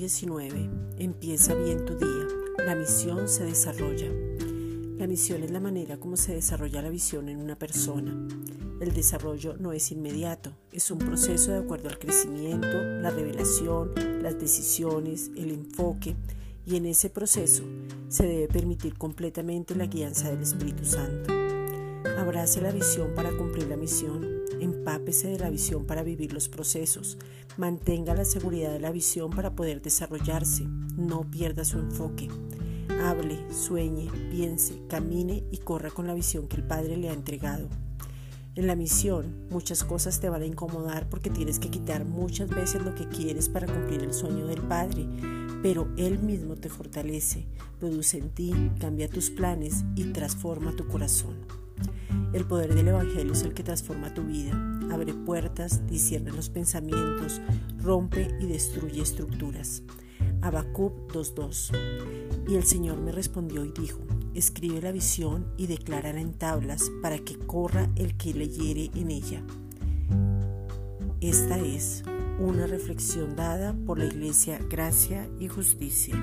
19. Empieza bien tu día. La misión se desarrolla. La misión es la manera como se desarrolla la visión en una persona. El desarrollo no es inmediato, es un proceso de acuerdo al crecimiento, la revelación, las decisiones, el enfoque, y en ese proceso se debe permitir completamente la guianza del Espíritu Santo. Abrace la visión para cumplir la misión, empápese de la visión para vivir los procesos, mantenga la seguridad de la visión para poder desarrollarse, no pierda su enfoque. Hable, sueñe, piense, camine y corra con la visión que el Padre le ha entregado. En la misión muchas cosas te van a incomodar porque tienes que quitar muchas veces lo que quieres para cumplir el sueño del Padre, pero Él mismo te fortalece, produce en ti, cambia tus planes y transforma tu corazón. El poder del Evangelio es el que transforma tu vida, abre puertas, discierne los pensamientos, rompe y destruye estructuras. Habacuc 2.2 Y el Señor me respondió y dijo, escribe la visión y declárala en tablas para que corra el que leyere en ella. Esta es una reflexión dada por la Iglesia Gracia y Justicia.